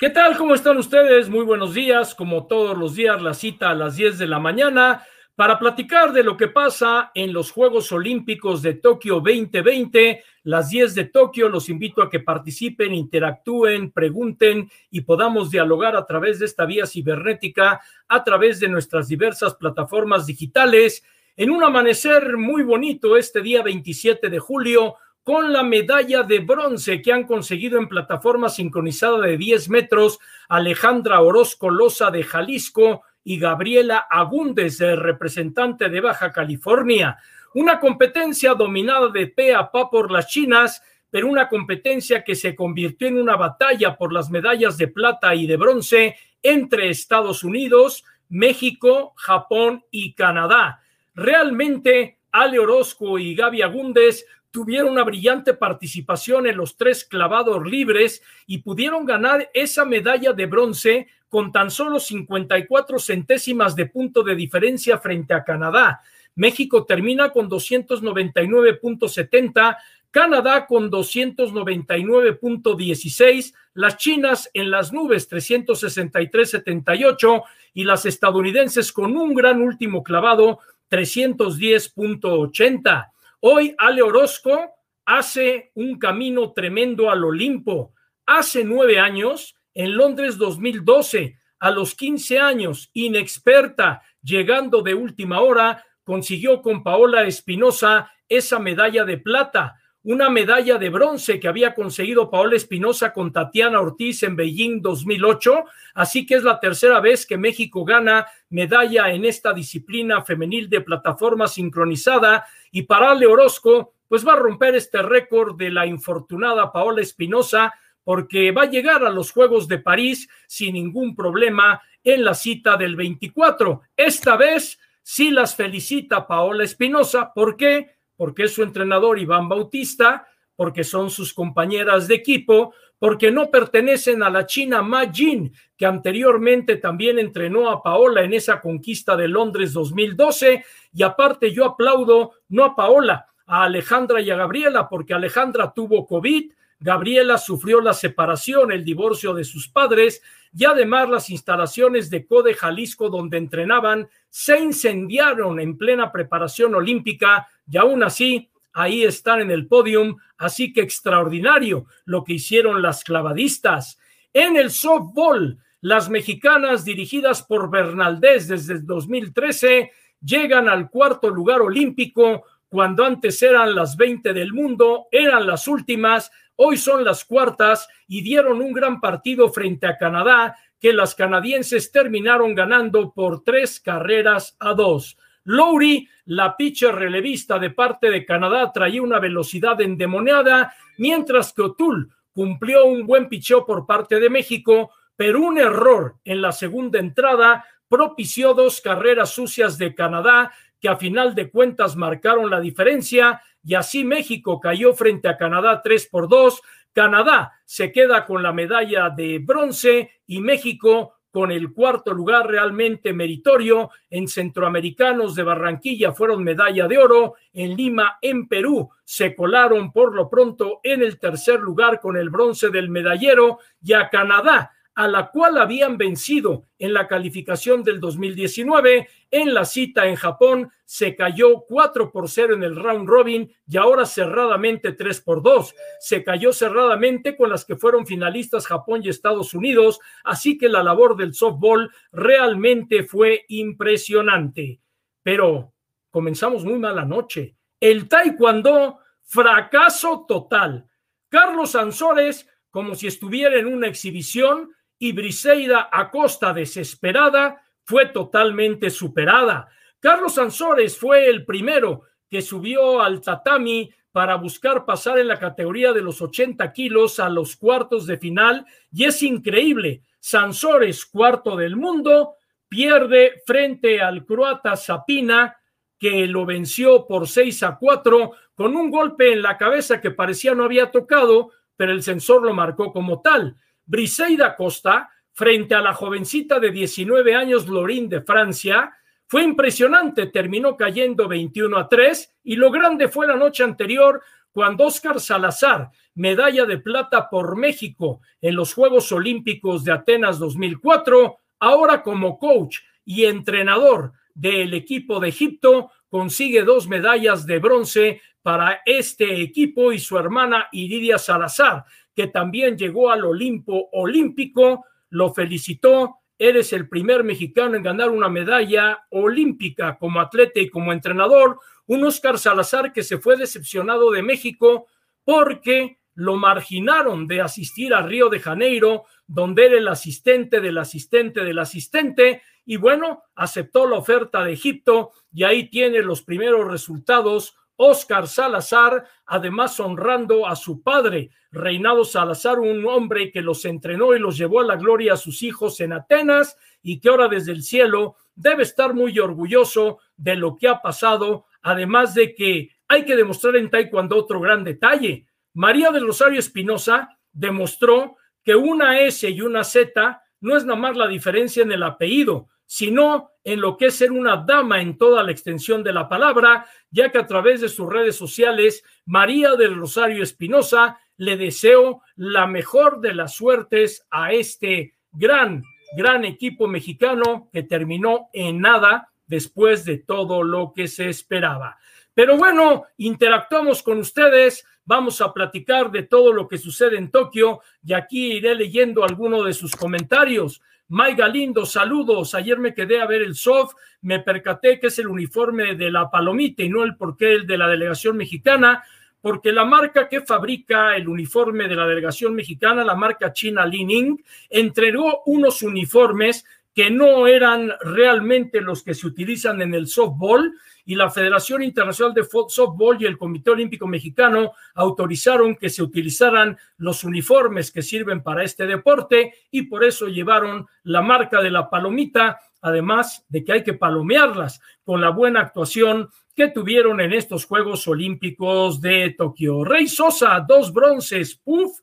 ¿Qué tal? ¿Cómo están ustedes? Muy buenos días. Como todos los días, la cita a las 10 de la mañana para platicar de lo que pasa en los Juegos Olímpicos de Tokio 2020. Las 10 de Tokio, los invito a que participen, interactúen, pregunten y podamos dialogar a través de esta vía cibernética, a través de nuestras diversas plataformas digitales, en un amanecer muy bonito este día 27 de julio con la medalla de bronce que han conseguido en plataforma sincronizada de 10 metros Alejandra Orozco Loza de Jalisco y Gabriela Agúndez, representante de Baja California. Una competencia dominada de pe a pa por las chinas, pero una competencia que se convirtió en una batalla por las medallas de plata y de bronce entre Estados Unidos, México, Japón y Canadá. Realmente, Ale Orozco y Gaby Agúndez tuvieron una brillante participación en los tres clavados libres y pudieron ganar esa medalla de bronce con tan solo 54 centésimas de punto de diferencia frente a Canadá. México termina con 299.70, Canadá con 299.16, las chinas en las nubes 363.78 y las estadounidenses con un gran último clavado 310.80. Hoy Ale Orozco hace un camino tremendo al Olimpo. Hace nueve años, en Londres 2012, a los 15 años, inexperta, llegando de última hora, consiguió con Paola Espinosa esa medalla de plata, una medalla de bronce que había conseguido Paola Espinosa con Tatiana Ortiz en Beijing 2008, así que es la tercera vez que México gana medalla en esta disciplina femenil de plataforma sincronizada y para Ale Orozco, pues va a romper este récord de la infortunada Paola Espinosa, porque va a llegar a los Juegos de París sin ningún problema en la cita del 24. Esta vez sí las felicita Paola Espinosa. ¿Por qué? Porque es su entrenador Iván Bautista, porque son sus compañeras de equipo, porque no pertenecen a la China Ma Jin, que anteriormente también entrenó a Paola en esa conquista de Londres 2012. Y aparte yo aplaudo no a Paola, a Alejandra y a Gabriela, porque Alejandra tuvo COVID, Gabriela sufrió la separación, el divorcio de sus padres y además las instalaciones de CODE Jalisco donde entrenaban se incendiaron en plena preparación olímpica y aún así ahí están en el podium, así que extraordinario lo que hicieron las clavadistas. En el softball, las mexicanas dirigidas por Bernaldez desde el 2013 llegan al cuarto lugar olímpico cuando antes eran las 20 del mundo, eran las últimas, hoy son las cuartas y dieron un gran partido frente a Canadá que las canadienses terminaron ganando por tres carreras a dos. Lowry, la pitcher relevista de parte de Canadá, traía una velocidad endemoniada, mientras que O'Toole cumplió un buen picheo por parte de México, pero un error en la segunda entrada propició dos carreras sucias de Canadá que a final de cuentas marcaron la diferencia y así México cayó frente a Canadá 3 por 2. Canadá se queda con la medalla de bronce y México con el cuarto lugar realmente meritorio. En Centroamericanos de Barranquilla fueron medalla de oro. En Lima, en Perú, se colaron por lo pronto en el tercer lugar con el bronce del medallero y a Canadá a la cual habían vencido en la calificación del 2019. En la cita en Japón se cayó 4 por 0 en el round robin y ahora cerradamente 3 por 2. Se cayó cerradamente con las que fueron finalistas Japón y Estados Unidos, así que la labor del softball realmente fue impresionante. Pero comenzamos muy mala noche. El taekwondo, fracaso total. Carlos Ansores, como si estuviera en una exhibición, y Briseida Acosta, desesperada, fue totalmente superada. Carlos Ansores fue el primero que subió al tatami para buscar pasar en la categoría de los 80 kilos a los cuartos de final y es increíble. Sansores, cuarto del mundo, pierde frente al croata Sapina, que lo venció por 6 a 4 con un golpe en la cabeza que parecía no había tocado, pero el sensor lo marcó como tal. Briseida Costa, frente a la jovencita de 19 años Lorín de Francia, fue impresionante, terminó cayendo 21 a 3 y lo grande fue la noche anterior cuando Oscar Salazar, medalla de plata por México en los Juegos Olímpicos de Atenas 2004, ahora como coach y entrenador del equipo de Egipto, consigue dos medallas de bronce para este equipo y su hermana Iridia Salazar, que también llegó al Olimpo Olímpico, lo felicitó. Eres el primer mexicano en ganar una medalla olímpica como atleta y como entrenador. Un Oscar Salazar que se fue decepcionado de México porque lo marginaron de asistir a Río de Janeiro, donde era el asistente del asistente del asistente, y bueno, aceptó la oferta de Egipto y ahí tiene los primeros resultados Oscar Salazar, además honrando a su padre, Reinado Salazar, un hombre que los entrenó y los llevó a la gloria a sus hijos en Atenas y que ahora desde el cielo debe estar muy orgulloso de lo que ha pasado, además de que hay que demostrar en Taekwondo otro gran detalle. María del Rosario Espinosa demostró que una S y una Z no es nada más la diferencia en el apellido, sino en lo que es ser una dama en toda la extensión de la palabra, ya que a través de sus redes sociales, María del Rosario Espinosa le deseo la mejor de las suertes a este gran, gran equipo mexicano que terminó en nada después de todo lo que se esperaba. Pero bueno, interactuamos con ustedes, vamos a platicar de todo lo que sucede en Tokio y aquí iré leyendo algunos de sus comentarios. May Galindo, saludos. Ayer me quedé a ver el soft, me percaté que es el uniforme de la Palomita y no el porqué el de la delegación mexicana, porque la marca que fabrica el uniforme de la delegación mexicana, la marca china Lining, entregó unos uniformes que no eran realmente los que se utilizan en el softball y la Federación Internacional de Softball y el Comité Olímpico Mexicano autorizaron que se utilizaran los uniformes que sirven para este deporte y por eso llevaron la marca de la palomita, además de que hay que palomearlas con la buena actuación que tuvieron en estos Juegos Olímpicos de Tokio. Rey Sosa, dos bronces, puff,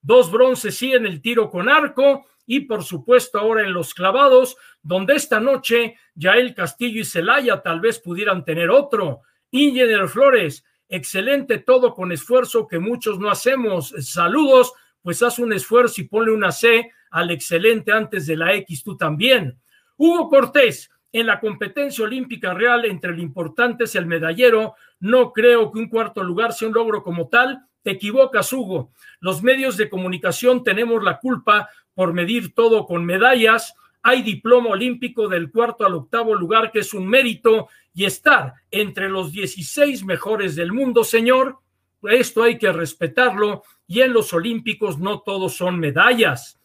dos bronces sí en el tiro con arco y por supuesto ahora en los clavados, donde esta noche Yael Castillo y Celaya tal vez pudieran tener otro. Ingeniero Flores, excelente todo con esfuerzo que muchos no hacemos. Saludos, pues haz un esfuerzo y ponle una C al excelente antes de la X tú también. Hugo Cortés, en la competencia olímpica real entre lo importante es el medallero, no creo que un cuarto lugar sea un logro como tal. Te equivocas, Hugo. Los medios de comunicación tenemos la culpa por medir todo con medallas. Hay diploma olímpico del cuarto al octavo lugar, que es un mérito, y estar entre los 16 mejores del mundo, señor. Esto hay que respetarlo, y en los olímpicos no todos son medallas.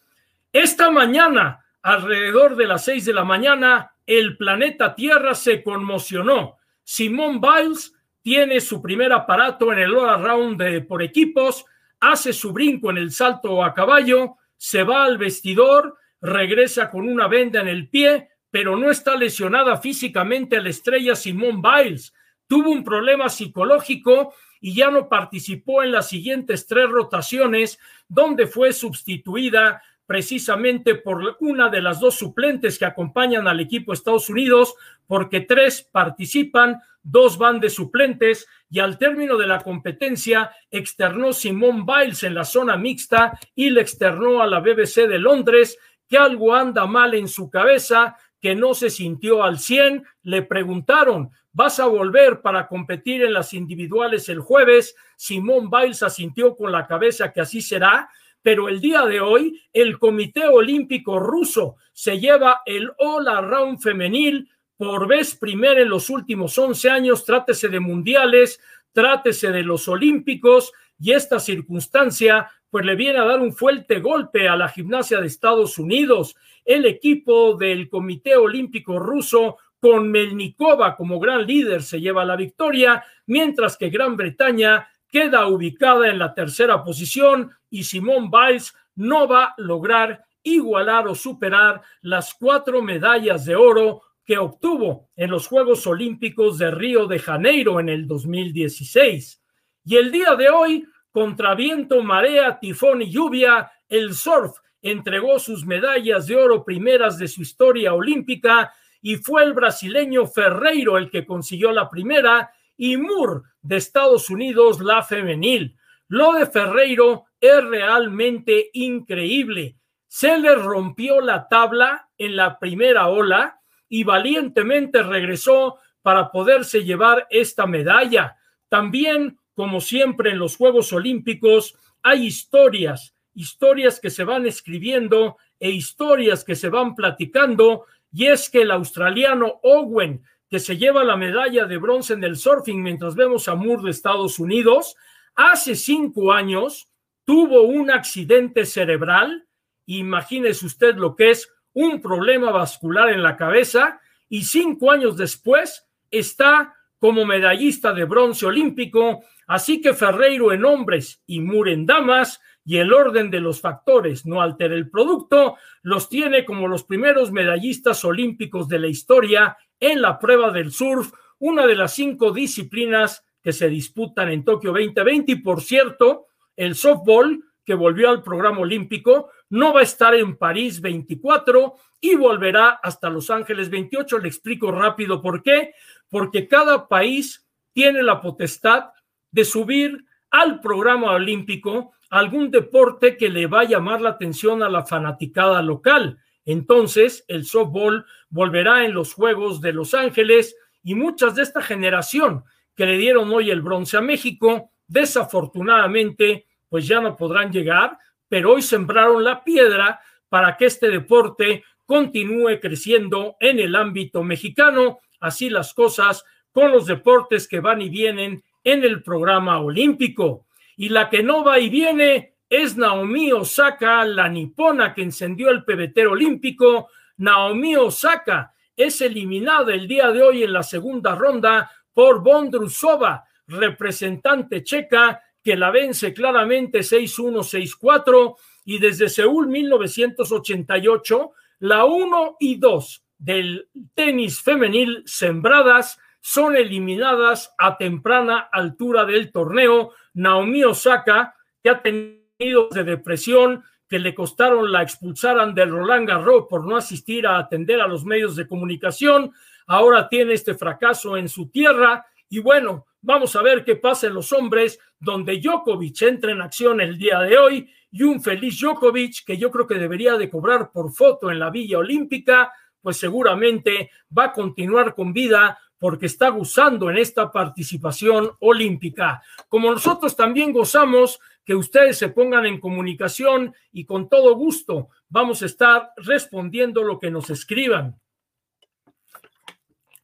Esta mañana, alrededor de las 6 de la mañana, el planeta Tierra se conmocionó. Simón Biles tiene su primer aparato en el all round de, por equipos, hace su brinco en el salto a caballo, se va al vestidor, regresa con una venda en el pie, pero no está lesionada físicamente la estrella Simón Biles. Tuvo un problema psicológico y ya no participó en las siguientes tres rotaciones, donde fue sustituida precisamente por una de las dos suplentes que acompañan al equipo Estados Unidos, porque tres participan, dos van de suplentes y al término de la competencia externó Simón Biles en la zona mixta y le externó a la BBC de Londres que algo anda mal en su cabeza, que no se sintió al 100. Le preguntaron, ¿vas a volver para competir en las individuales el jueves? Simón Biles asintió con la cabeza que así será pero el día de hoy el Comité Olímpico Ruso se lleva el All Around femenil por vez primera en los últimos 11 años, trátese de mundiales, trátese de los olímpicos, y esta circunstancia pues le viene a dar un fuerte golpe a la gimnasia de Estados Unidos. El equipo del Comité Olímpico Ruso con Melnikova como gran líder se lleva la victoria, mientras que Gran Bretaña queda ubicada en la tercera posición y Simón Biles no va a lograr igualar o superar las cuatro medallas de oro que obtuvo en los Juegos Olímpicos de Río de Janeiro en el 2016. Y el día de hoy, contra viento, marea, tifón y lluvia, el surf entregó sus medallas de oro primeras de su historia olímpica y fue el brasileño Ferreiro el que consiguió la primera y Moore de Estados Unidos, la femenil. Lo de Ferreiro es realmente increíble. Se le rompió la tabla en la primera ola y valientemente regresó para poderse llevar esta medalla. También, como siempre en los Juegos Olímpicos, hay historias, historias que se van escribiendo e historias que se van platicando, y es que el australiano Owen, que se lleva la medalla de bronce en el surfing mientras vemos a Moore de Estados Unidos, hace cinco años tuvo un accidente cerebral, imagínese usted lo que es un problema vascular en la cabeza, y cinco años después está como medallista de bronce olímpico, así que Ferreiro en hombres y Moore en damas, y el orden de los factores no altera el producto, los tiene como los primeros medallistas olímpicos de la historia en la prueba del surf, una de las cinco disciplinas que se disputan en Tokio 2020. Y por cierto, el softball, que volvió al programa olímpico, no va a estar en París 24 y volverá hasta Los Ángeles 28. Le explico rápido por qué. Porque cada país tiene la potestad de subir al programa olímpico algún deporte que le va a llamar la atención a la fanaticada local. Entonces, el softball volverá en los Juegos de Los Ángeles y muchas de esta generación que le dieron hoy el bronce a México, desafortunadamente, pues ya no podrán llegar, pero hoy sembraron la piedra para que este deporte continúe creciendo en el ámbito mexicano. Así las cosas con los deportes que van y vienen en el programa olímpico y la que no va y viene es Naomi Osaka, la nipona que encendió el pebetero olímpico. Naomi Osaka es eliminada el día de hoy en la segunda ronda por Bondrusova, representante checa, que la vence claramente 6-1, 6-4 y desde Seúl 1988, la 1 y 2 del tenis femenil sembradas son eliminadas a temprana altura del torneo. Naomi Osaka, que ha tenido de depresión, que le costaron la expulsaran del Roland Garros por no asistir a atender a los medios de comunicación, ahora tiene este fracaso en su tierra y bueno, vamos a ver qué pasa en los hombres, donde Djokovic entra en acción el día de hoy y un feliz Djokovic que yo creo que debería de cobrar por foto en la Villa Olímpica, pues seguramente va a continuar con vida porque está gozando en esta participación olímpica. Como nosotros también gozamos que ustedes se pongan en comunicación y con todo gusto vamos a estar respondiendo lo que nos escriban.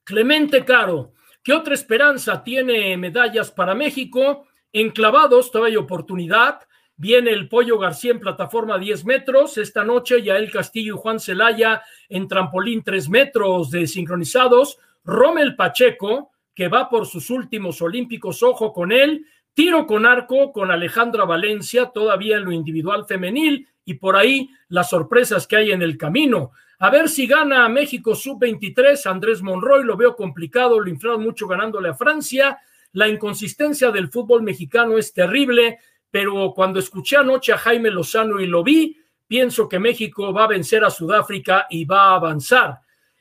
Clemente Caro, ¿qué otra esperanza tiene medallas para México? Enclavados, todavía hay oportunidad. Viene el Pollo García en plataforma 10 metros. Esta noche ya el Castillo y Juan Celaya en trampolín 3 metros de sincronizados. Rommel Pacheco, que va por sus últimos olímpicos, ojo con él, tiro con arco con Alejandra Valencia, todavía en lo individual femenil, y por ahí las sorpresas que hay en el camino. A ver si gana México sub-23, Andrés Monroy, lo veo complicado, lo inflaron mucho ganándole a Francia. La inconsistencia del fútbol mexicano es terrible, pero cuando escuché anoche a Jaime Lozano y lo vi, pienso que México va a vencer a Sudáfrica y va a avanzar.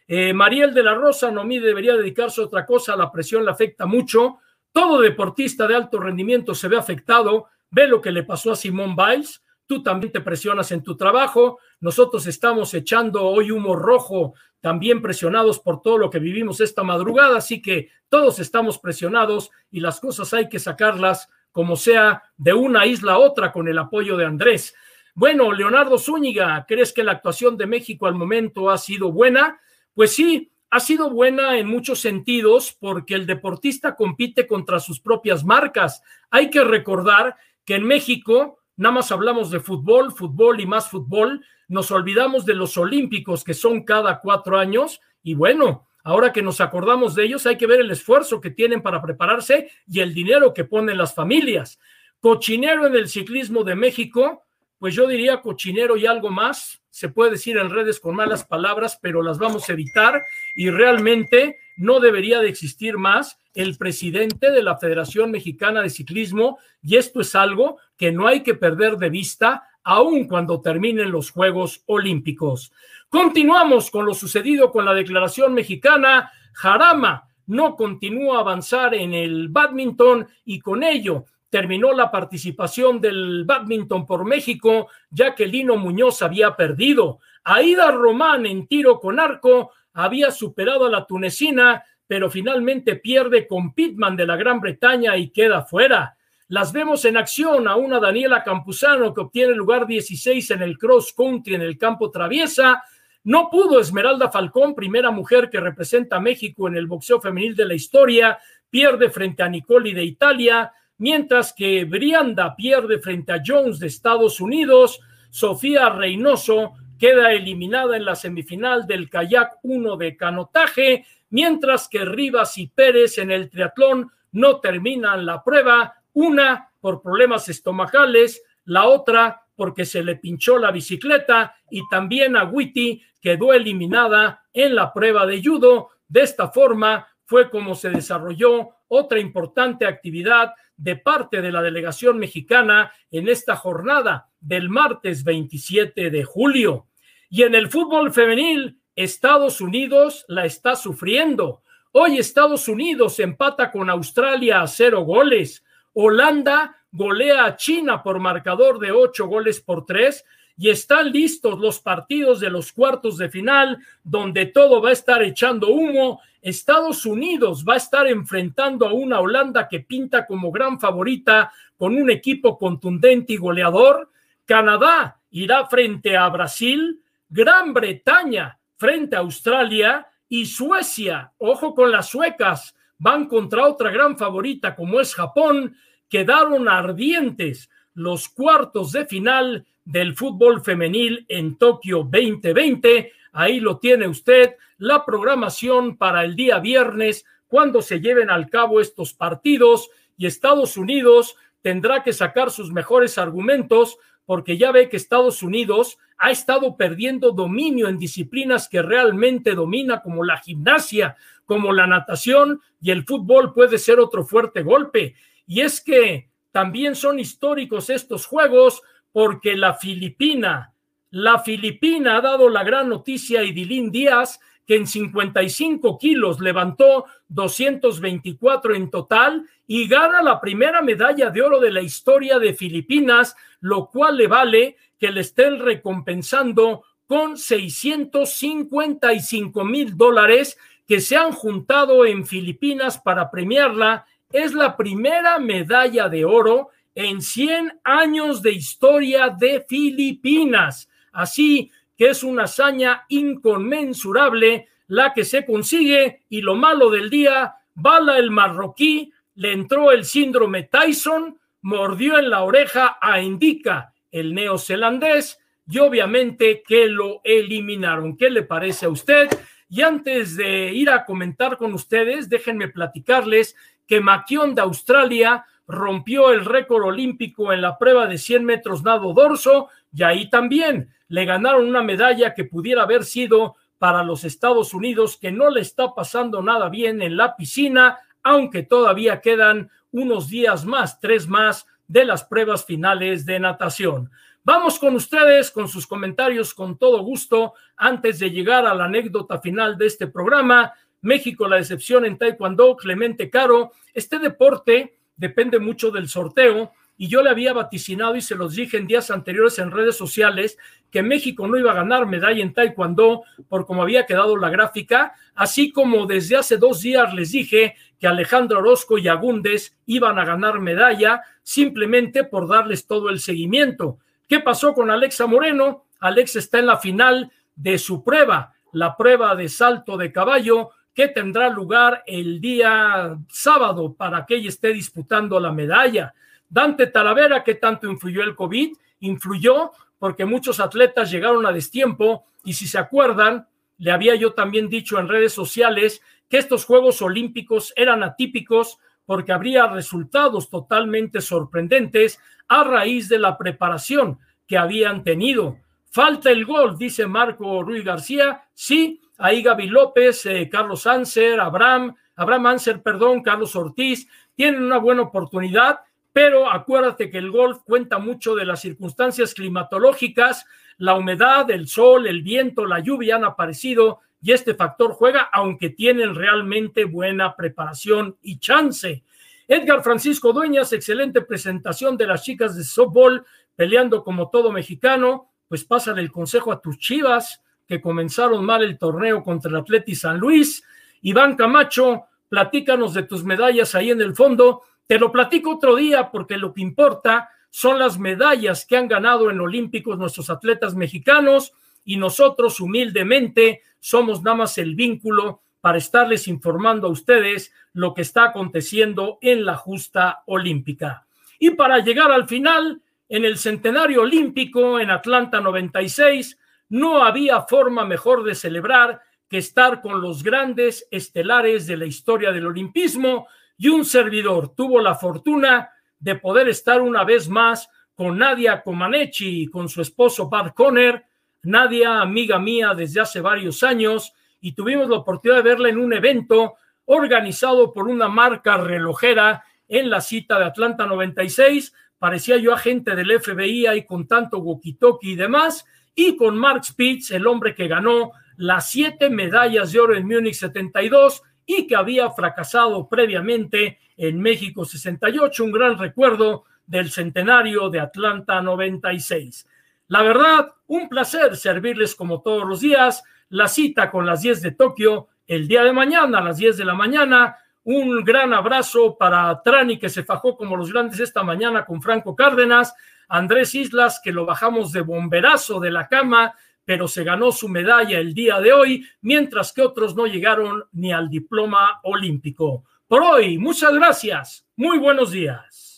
Eh, Mariel de la Rosa, Nomi debería dedicarse a otra cosa, la presión le afecta mucho. Todo deportista de alto rendimiento se ve afectado. Ve lo que le pasó a Simón Biles. Tú también te presionas en tu trabajo. Nosotros estamos echando hoy humo rojo, también presionados por todo lo que vivimos esta madrugada. Así que todos estamos presionados y las cosas hay que sacarlas como sea de una isla a otra con el apoyo de Andrés. Bueno, Leonardo Zúñiga, ¿crees que la actuación de México al momento ha sido buena? Pues sí, ha sido buena en muchos sentidos porque el deportista compite contra sus propias marcas. Hay que recordar que en México nada más hablamos de fútbol, fútbol y más fútbol, nos olvidamos de los olímpicos que son cada cuatro años. Y bueno, ahora que nos acordamos de ellos hay que ver el esfuerzo que tienen para prepararse y el dinero que ponen las familias. Cochinero en el ciclismo de México, pues yo diría cochinero y algo más, se puede decir en redes con malas palabras, pero las vamos a evitar y realmente no debería de existir más el presidente de la Federación Mexicana de Ciclismo y esto es algo que no hay que perder de vista aun cuando terminen los Juegos Olímpicos. Continuamos con lo sucedido con la declaración mexicana. Jarama no continúa a avanzar en el badminton y con ello terminó la participación del badminton por México, ya que Lino Muñoz había perdido. Aida Román en tiro con arco había superado a la tunecina, pero finalmente pierde con Pitman de la Gran Bretaña y queda fuera. Las vemos en acción a una Daniela Campuzano que obtiene lugar 16 en el cross country en el campo traviesa. No pudo Esmeralda Falcón, primera mujer que representa a México en el boxeo femenil de la historia, pierde frente a Nicoli de Italia mientras que Brianda pierde frente a Jones de Estados Unidos, Sofía Reynoso queda eliminada en la semifinal del kayak 1 de canotaje, mientras que Rivas y Pérez en el triatlón no terminan la prueba, una por problemas estomacales, la otra porque se le pinchó la bicicleta y también a Witty quedó eliminada en la prueba de judo. De esta forma fue como se desarrolló otra importante actividad de parte de la delegación mexicana en esta jornada del martes 27 de julio. Y en el fútbol femenil, Estados Unidos la está sufriendo. Hoy Estados Unidos empata con Australia a cero goles. Holanda golea a China por marcador de ocho goles por tres y están listos los partidos de los cuartos de final, donde todo va a estar echando humo. Estados Unidos va a estar enfrentando a una Holanda que pinta como gran favorita con un equipo contundente y goleador. Canadá irá frente a Brasil, Gran Bretaña frente a Australia y Suecia, ojo con las suecas, van contra otra gran favorita como es Japón, quedaron ardientes los cuartos de final del fútbol femenil en Tokio 2020. Ahí lo tiene usted, la programación para el día viernes, cuando se lleven al cabo estos partidos y Estados Unidos tendrá que sacar sus mejores argumentos porque ya ve que Estados Unidos ha estado perdiendo dominio en disciplinas que realmente domina, como la gimnasia, como la natación, y el fútbol puede ser otro fuerte golpe. Y es que también son históricos estos juegos porque la Filipina, la Filipina ha dado la gran noticia a Idilín Díaz, que en 55 kilos levantó 224 en total y gana la primera medalla de oro de la historia de Filipinas, lo cual le vale que le estén recompensando con 655 mil dólares que se han juntado en Filipinas para premiarla. Es la primera medalla de oro en 100 años de historia de Filipinas. Así que es una hazaña inconmensurable la que se consigue y lo malo del día, bala el marroquí, le entró el síndrome Tyson, mordió en la oreja a Indica, el neozelandés, y obviamente que lo eliminaron. ¿Qué le parece a usted? Y antes de ir a comentar con ustedes, déjenme platicarles que Maquión de Australia rompió el récord olímpico en la prueba de 100 metros nado dorso y ahí también le ganaron una medalla que pudiera haber sido para los Estados Unidos, que no le está pasando nada bien en la piscina, aunque todavía quedan unos días más, tres más de las pruebas finales de natación. Vamos con ustedes, con sus comentarios, con todo gusto, antes de llegar a la anécdota final de este programa. México, la decepción en Taekwondo, Clemente Caro. Este deporte depende mucho del sorteo. Y yo le había vaticinado y se los dije en días anteriores en redes sociales que México no iba a ganar medalla en Taekwondo por como había quedado la gráfica, así como desde hace dos días les dije que Alejandro Orozco y Agúndez iban a ganar medalla simplemente por darles todo el seguimiento. ¿Qué pasó con Alexa Moreno? Alex está en la final de su prueba, la prueba de salto de caballo, que tendrá lugar el día sábado para que ella esté disputando la medalla. Dante Talavera, ¿qué tanto influyó el COVID? Influyó porque muchos atletas llegaron a destiempo y si se acuerdan, le había yo también dicho en redes sociales que estos Juegos Olímpicos eran atípicos porque habría resultados totalmente sorprendentes a raíz de la preparación que habían tenido. Falta el gol, dice Marco Ruiz García. Sí, ahí Gaby López, eh, Carlos Anser, Abraham, Abraham Anser, perdón, Carlos Ortiz, tienen una buena oportunidad, pero acuérdate que el golf cuenta mucho de las circunstancias climatológicas, la humedad, el sol, el viento, la lluvia han aparecido y este factor juega, aunque tienen realmente buena preparación y chance. Edgar Francisco Dueñas, excelente presentación de las chicas de softball, peleando como todo mexicano, pues pasa el consejo a tus chivas, que comenzaron mal el torneo contra el Atleti San Luis. Iván Camacho, platícanos de tus medallas ahí en el fondo. Te lo platico otro día porque lo que importa son las medallas que han ganado en Olímpicos nuestros atletas mexicanos y nosotros humildemente somos nada más el vínculo para estarles informando a ustedes lo que está aconteciendo en la justa olímpica. Y para llegar al final, en el centenario olímpico en Atlanta 96, no había forma mejor de celebrar que estar con los grandes estelares de la historia del olimpismo y un servidor tuvo la fortuna de poder estar una vez más con Nadia Comaneci y con su esposo Bart Conner, Nadia amiga mía desde hace varios años y tuvimos la oportunidad de verla en un evento organizado por una marca relojera en la cita de Atlanta 96. Parecía yo agente del FBI ahí con tanto walkie y demás, y con Mark Spitz, el hombre que ganó las siete medallas de oro en Múnich 72 y que había fracasado previamente en México 68, un gran recuerdo del centenario de Atlanta 96. La verdad, un placer servirles como todos los días la cita con las 10 de Tokio el día de mañana a las 10 de la mañana. Un gran abrazo para Trani que se fajó como los grandes esta mañana con Franco Cárdenas, Andrés Islas que lo bajamos de bomberazo de la cama, pero se ganó su medalla el día de hoy, mientras que otros no llegaron ni al diploma olímpico. Por hoy, muchas gracias. Muy buenos días.